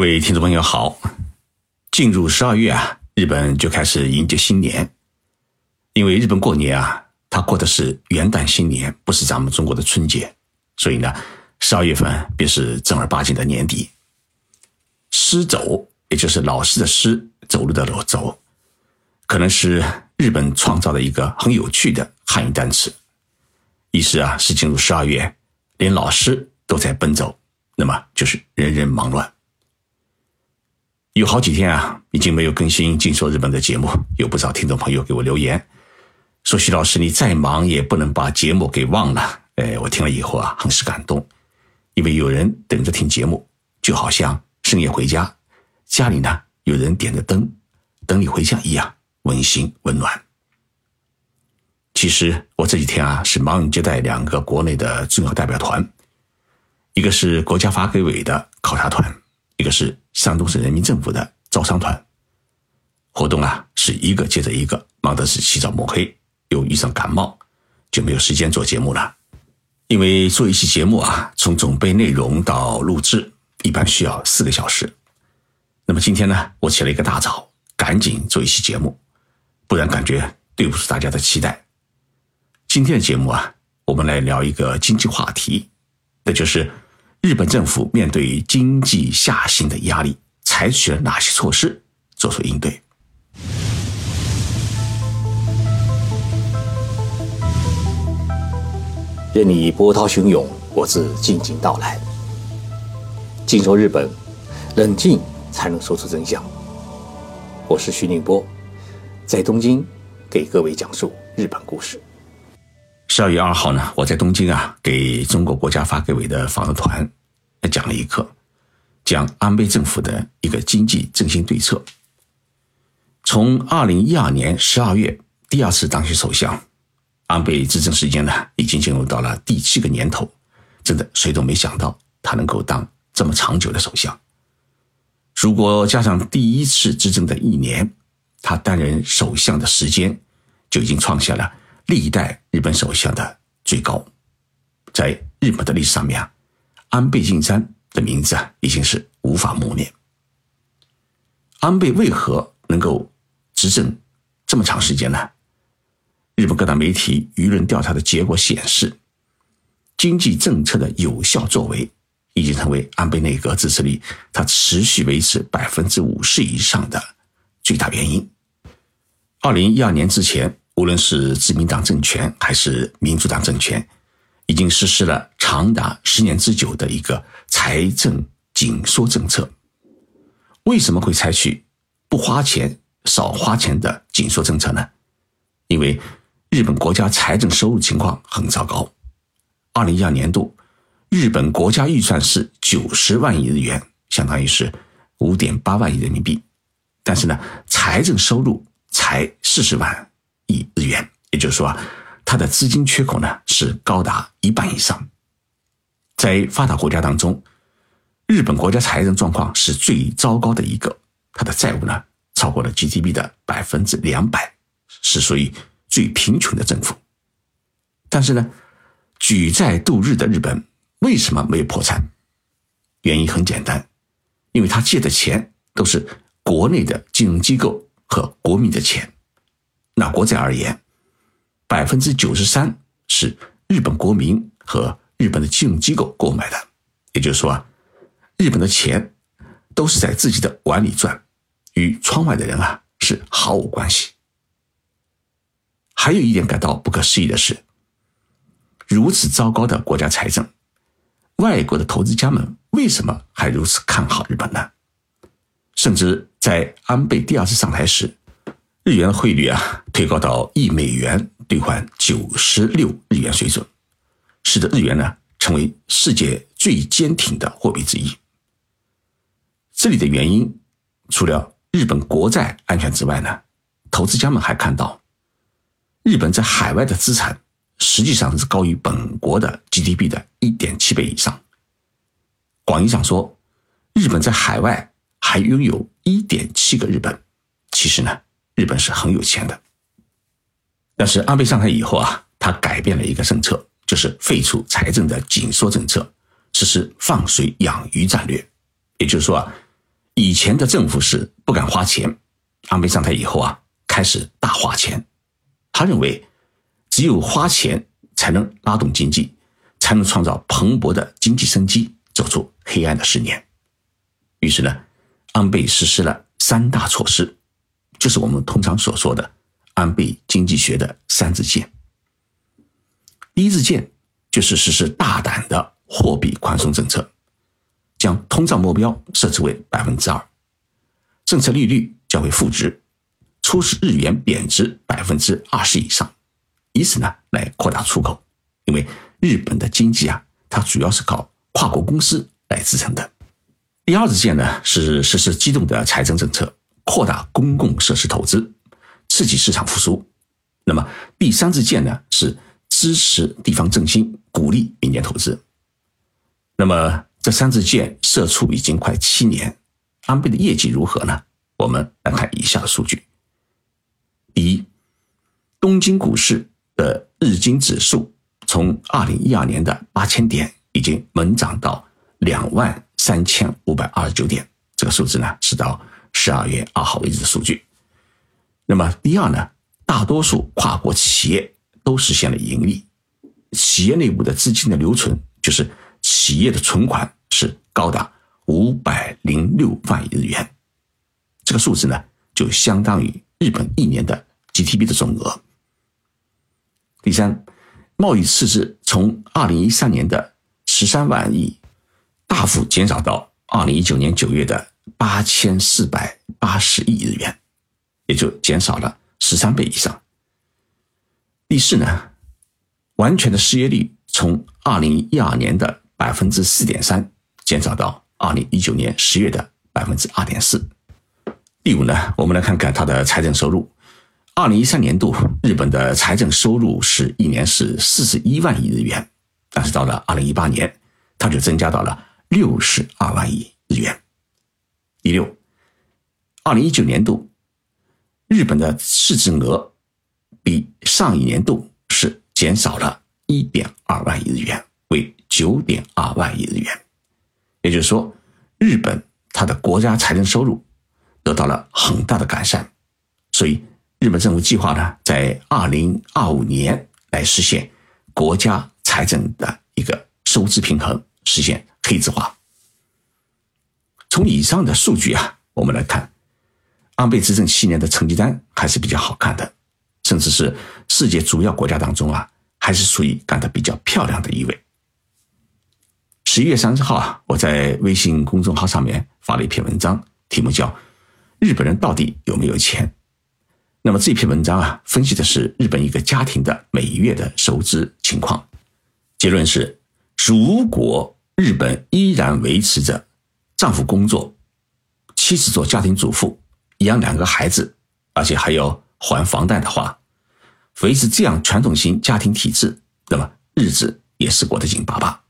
各位听众朋友好，进入十二月啊，日本就开始迎接新年。因为日本过年啊，它过的是元旦新年，不是咱们中国的春节，所以呢，十二月份便是正儿八经的年底。师走，也就是老师的师，走路的路走，可能是日本创造的一个很有趣的汉语单词，意思啊是进入十二月，连老师都在奔走，那么就是人人忙乱。有好几天啊，已经没有更新《静说日本》的节目，有不少听众朋友给我留言，说徐老师你再忙也不能把节目给忘了。哎，我听了以后啊，很是感动，因为有人等着听节目，就好像深夜回家，家里呢有人点着灯等你回家一样温馨温暖。其实我这几天啊是忙于接待两个国内的重要代表团，一个是国家发改委的考察团。一个是山东省人民政府的招商团，活动啊是一个接着一个，忙的是起早摸黑，又遇上感冒，就没有时间做节目了。因为做一期节目啊，从准备内容到录制，一般需要四个小时。那么今天呢，我起了一个大早，赶紧做一期节目，不然感觉对不住大家的期待。今天的节目啊，我们来聊一个经济话题，那就是。日本政府面对经济下行的压力，采取了哪些措施做出应对？任你波涛汹涌，我自静静到来。静说日本，冷静才能说出真相。我是徐宁波，在东京给各位讲述日本故事。十二月二号呢，我在东京啊，给中国国家发改委的访问团讲了一课，讲安倍政府的一个经济振兴对策。从二零一二年十二月第二次当选首相，安倍执政时间呢，已经进入到了第七个年头，真的谁都没想到他能够当这么长久的首相。如果加上第一次执政的一年，他担任首相的时间就已经创下了。历代日本首相的最高，在日本的历史上面啊，安倍晋三的名字啊已经是无法磨灭。安倍为何能够执政这么长时间呢？日本各大媒体舆论调查的结果显示，经济政策的有效作为已经成为安倍内阁支持率它持续维持百分之五十以上的最大原因。二零一二年之前。无论是自民党政权还是民主党政权，已经实施了长达十年之久的一个财政紧缩政策。为什么会采取不花钱、少花钱的紧缩政策呢？因为日本国家财政收入情况很糟糕。二零一二年度，日本国家预算是九十万亿日元，相当于是五点八万亿人民币，但是呢，财政收入才四十万。亿日元，也就是说啊，它的资金缺口呢是高达一半以上。在发达国家当中，日本国家财政状况是最糟糕的一个，它的债务呢超过了 GDP 的百分之两百，是属于最贫穷的政府。但是呢，举债度日的日本为什么没有破产？原因很简单，因为他借的钱都是国内的金融机构和国民的钱。那国债而言，百分之九十三是日本国民和日本的金融机构购买的，也就是说啊，日本的钱都是在自己的碗里转，与窗外的人啊是毫无关系。还有一点感到不可思议的是，如此糟糕的国家财政，外国的投资家们为什么还如此看好日本呢？甚至在安倍第二次上台时。日元汇率啊，推高到一美元兑换九十六日元水准，使得日元呢成为世界最坚挺的货币之一。这里的原因，除了日本国债安全之外呢，投资家们还看到，日本在海外的资产实际上是高于本国的 GDP 的一点七倍以上。广义上说，日本在海外还拥有一点七个日本。其实呢。日本是很有钱的，但是安倍上台以后啊，他改变了一个政策，就是废除财政的紧缩政策，实施放水养鱼战略。也就是说啊，以前的政府是不敢花钱，安倍上台以后啊，开始大花钱。他认为，只有花钱才能拉动经济，才能创造蓬勃的经济生机，走出黑暗的十年。于是呢，安倍实施了三大措施，就是我们通常所说的安倍经济学的三支箭。第一支箭就是实施大胆的货币宽松政策，将通胀目标设置为百分之二，政策利率较为负值，促使日元贬值百分之二十以上，以此呢来扩大出口。因为日本的经济啊，它主要是靠跨国公司来支撑的。第二支箭呢是实施机动的财政政策，扩大公共设施投资，刺激市场复苏。那么第三支箭呢是。支持地方振兴，鼓励民间投资。那么这三支箭射出已经快七年，安倍的业绩如何呢？我们来看以下的数据：第一，东京股市的日经指数从二零一二年的八千点，已经猛涨到两万三千五百二十九点。这个数字呢是到十二月二号为止的数据。那么第二呢，大多数跨国企业。都实现了盈利，企业内部的资金的留存，就是企业的存款是高达五百零六万亿日元，这个数字呢，就相当于日本一年的 GDP 的总额。第三，贸易赤字从二零一三年的十三万亿，大幅减少到二零一九年九月的八千四百八十亿日元，也就减少了十三倍以上。第四呢，完全的失业率从二零一二年的百分之四点三减少到二零一九年十月的百分之二点四。第五呢，我们来看看它的财政收入。二零一三年度日本的财政收入是一年是四十一万亿日元，但是到了二零一八年，它就增加到了六十二万亿日元。第六，二零一九年度日本的市值额。比上一年度是减少了一点二万亿日元，为九点二万亿日元。也就是说，日本它的国家财政收入得到了很大的改善。所以，日本政府计划呢，在二零二五年来实现国家财政的一个收支平衡，实现黑字化。从以上的数据啊，我们来看，安倍执政七年的成绩单还是比较好看的。甚至是世界主要国家当中啊，还是属于干得比较漂亮的一位。十一月三十号啊，我在微信公众号上面发了一篇文章，题目叫《日本人到底有没有钱》。那么这篇文章啊，分析的是日本一个家庭的每月的收支情况。结论是，如果日本依然维持着丈夫工作，妻子做家庭主妇，养两个孩子，而且还要还房贷的话，维持这样传统型家庭体制，那么日子也是过得紧巴巴。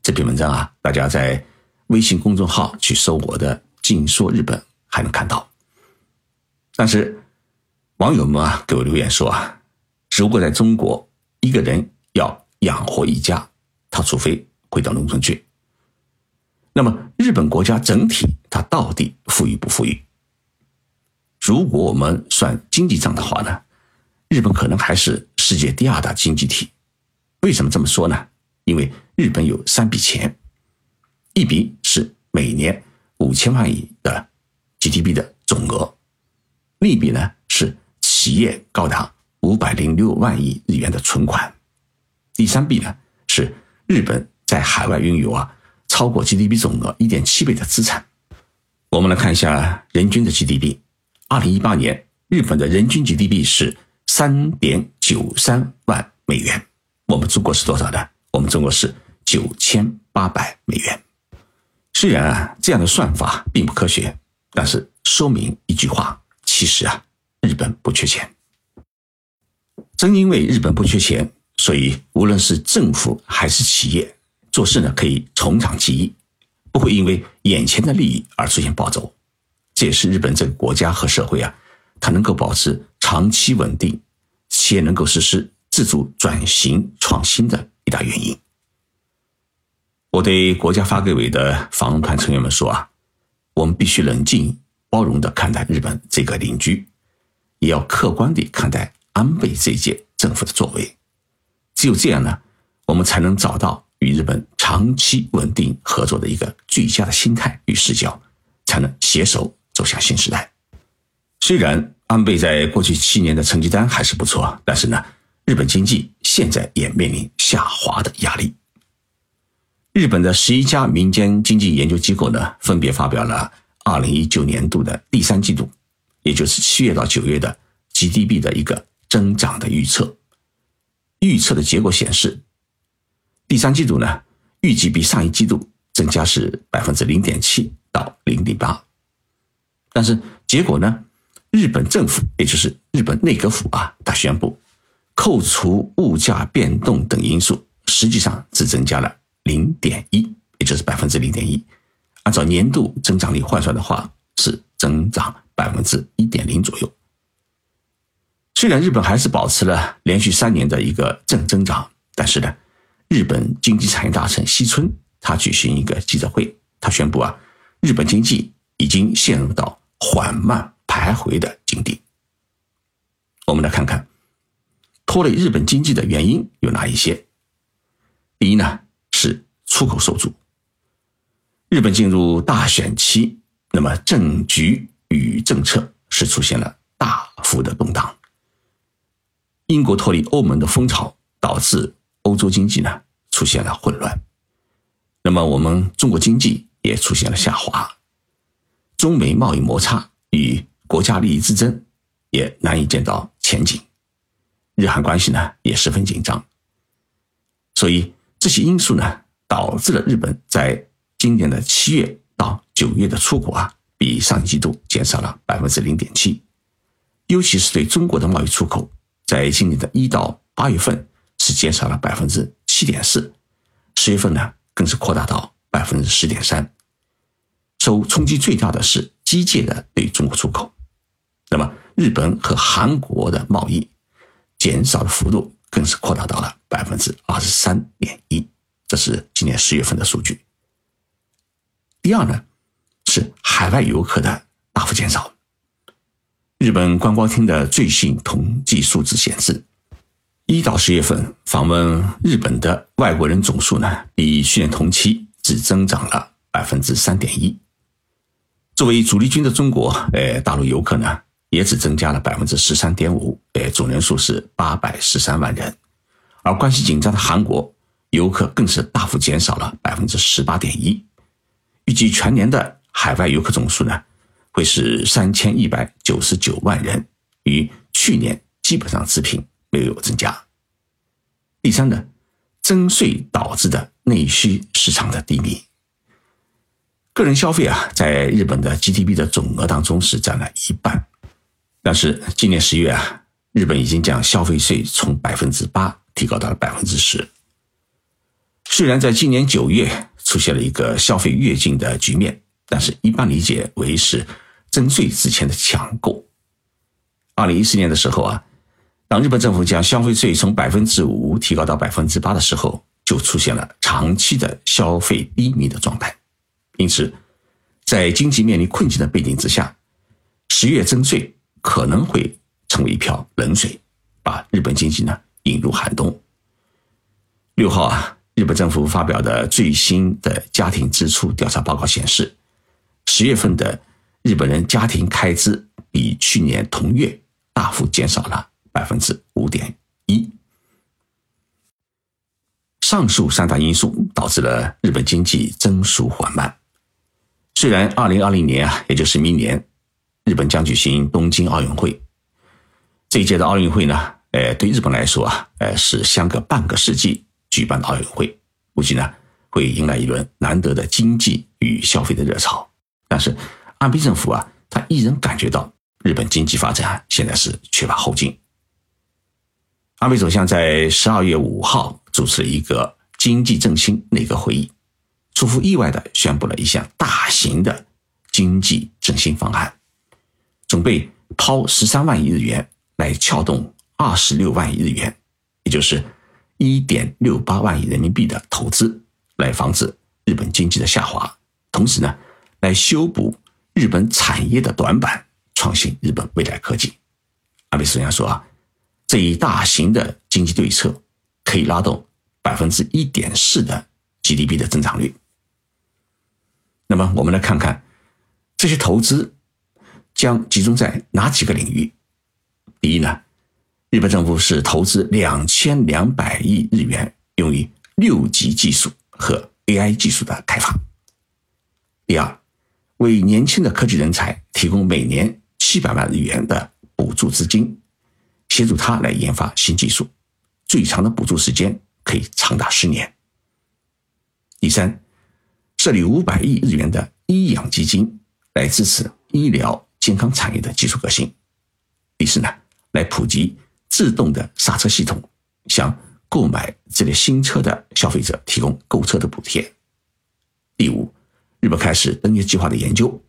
这篇文章啊，大家在微信公众号去搜我的“静说日本”还能看到。但是网友们啊给我留言说啊，如果在中国一个人要养活一家，他除非回到农村去。那么日本国家整体它到底富裕不富裕？如果我们算经济账的话呢？日本可能还是世界第二大经济体，为什么这么说呢？因为日本有三笔钱，一笔是每年五千万亿的 GDP 的总额，另一笔呢是企业高达五百零六万亿日元的存款，第三笔呢是日本在海外拥有啊超过 GDP 总额一点七倍的资产。我们来看一下人均的 GDP，二零一八年日本的人均 GDP 是。三点九三万美元，我们中国是多少呢？我们中国是九千八百美元。虽然啊这样的算法并不科学，但是说明一句话：其实啊日本不缺钱。正因为日本不缺钱，所以无论是政府还是企业做事呢，可以从长计议，不会因为眼前的利益而出现暴走。这也是日本这个国家和社会啊。它能够保持长期稳定，企业能够实施自主转型创新的一大原因。我对国家发改委的访问团成员们说啊，我们必须冷静包容的看待日本这个邻居，也要客观地看待安倍这一届政府的作为。只有这样呢，我们才能找到与日本长期稳定合作的一个最佳的心态与视角，才能携手走向新时代。虽然安倍在过去七年的成绩单还是不错，但是呢，日本经济现在也面临下滑的压力。日本的十一家民间经济研究机构呢，分别发表了二零一九年度的第三季度，也就是七月到九月的 GDP 的一个增长的预测。预测的结果显示，第三季度呢，预计比上一季度增加是百分之零点七到零点八。但是结果呢，日本政府也就是日本内阁府啊，他宣布，扣除物价变动等因素，实际上只增加了。零点一，也就是百分之零点一，按照年度增长率换算的话，是增长百分之一点零左右。虽然日本还是保持了连续三年的一个正增长，但是呢，日本经济产业大臣西村他举行一个记者会，他宣布啊，日本经济已经陷入到缓慢徘徊的境地。我们来看看拖累日本经济的原因有哪一些。第一呢？是出口受阻。日本进入大选期，那么政局与政策是出现了大幅的动荡。英国脱离欧盟的风潮导致欧洲经济呢出现了混乱，那么我们中国经济也出现了下滑。中美贸易摩擦与国家利益之争也难以见到前景，日韩关系呢也十分紧张，所以。这些因素呢，导致了日本在今年的七月到九月的出口啊，比上一季度减少了百分之零点七。尤其是对中国的贸易出口，在今年的一到八月份是减少了百分之七点四，十月份呢更是扩大到百分之十点三。受冲击最大的是机械的对中国出口，那么日本和韩国的贸易减少的幅度。更是扩大到了百分之二十三点一，这是今年十月份的数据。第二呢，是海外游客的大幅减少。日本观光厅的最新统计数字显示，一到十月份访问日本的外国人总数呢，比去年同期只增长了百分之三点一。作为主力军的中国，呃，大陆游客呢？也只增加了百分之十三点五，呃，总人数是八百十三万人，而关系紧张的韩国游客更是大幅减少了百分之十八点一。预计全年的海外游客总数呢，会是三千一百九十九万人，与去年基本上持平，没有增加。第三呢，增税导致的内需市场的低迷，个人消费啊，在日本的 GDP 的总额当中是占了一半。但是今年十月啊，日本已经将消费税从百分之八提高到了百分之十。虽然在今年九月出现了一个消费跃进的局面，但是一般理解为是增税之前的抢购。二零一四年的时候啊，当日本政府将消费税从百分之五提高到百分之八的时候，就出现了长期的消费低迷的状态。因此，在经济面临困境的背景之下，十月征税。可能会成为一瓢冷水，把日本经济呢引入寒冬。六号啊，日本政府发表的最新的家庭支出调查报告显示，十月份的日本人家庭开支比去年同月大幅减少了百分之五点一。上述三大因素导致了日本经济增速缓慢。虽然二零二零年啊，也就是明年。日本将举行东京奥运会，这一届的奥运会呢，呃，对日本来说啊，呃，是相隔半个世纪举办的奥运会，估计呢会迎来一轮难得的经济与消费的热潮。但是，安倍政府啊，他依然感觉到日本经济发展现在是缺乏后劲。安倍首相在十二月五号主持了一个经济振兴内阁会议，出乎意外的宣布了一项大型的经济振兴方案。准备抛十三万亿日元来撬动二十六万亿日元，也就是一点六八万亿人民币的投资，来防止日本经济的下滑，同时呢，来修补日本产业的短板，创新日本未来科技。安倍首相说啊，这一大型的经济对策可以拉动百分之一点四的 GDP 的增长率。那么我们来看看这些投资将集中在哪几个领域？第一呢，日本政府是投资两千两百亿日元用于六级技术和 AI 技术的开发。第二，为年轻的科技人才提供每年七百万日元的补助资金，协助他来研发新技术，最长的补助时间可以长达十年。第三。设立五百亿日元的医养基金，来支持医疗健康产业的技术革新。第四呢，来普及自动的刹车系统，向购买这类新车的消费者提供购车的补贴。第五，日本开始登月计划的研究。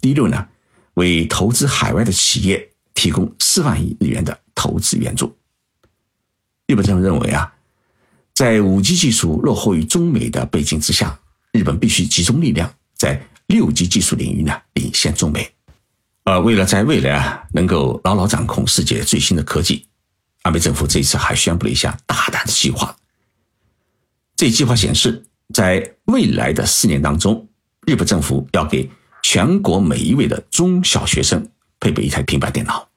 第六呢，为投资海外的企业提供四万亿日元的投资援助。日本政府认为啊，在五 G 技术落后于中美的背景之下。日本必须集中力量，在六 G 技术领域呢领先中美。而为了在未来啊能够牢牢掌控世界最新的科技，安倍政府这一次还宣布了一项大胆的计划。这计划显示，在未来的四年当中，日本政府要给全国每一位的中小学生配备一台平板电脑。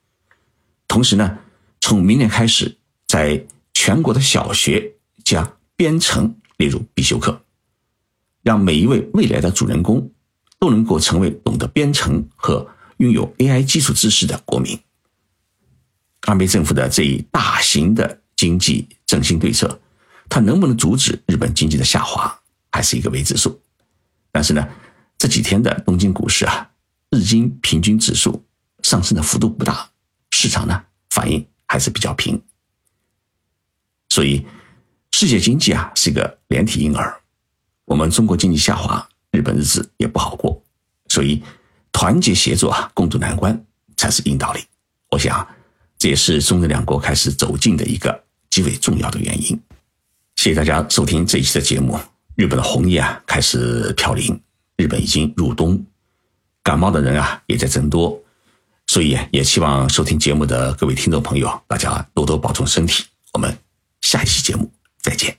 同时呢，从明年开始，在全国的小学将编程列入必修课。让每一位未来的主人公都能够成为懂得编程和拥有 AI 基础知识的国民。安倍政府的这一大型的经济振兴对策，它能不能阻止日本经济的下滑，还是一个未知数。但是呢，这几天的东京股市啊，日经平均指数上升的幅度不大，市场呢反应还是比较平。所以，世界经济啊是一个连体婴儿。我们中国经济下滑，日本日子也不好过，所以团结协作啊，共度难关才是硬道理。我想，这也是中日两国开始走近的一个极为重要的原因。谢谢大家收听这一期的节目。日本的红叶啊开始飘零，日本已经入冬，感冒的人啊也在增多，所以也希望收听节目的各位听众朋友，大家多多保重身体。我们下一期节目再见。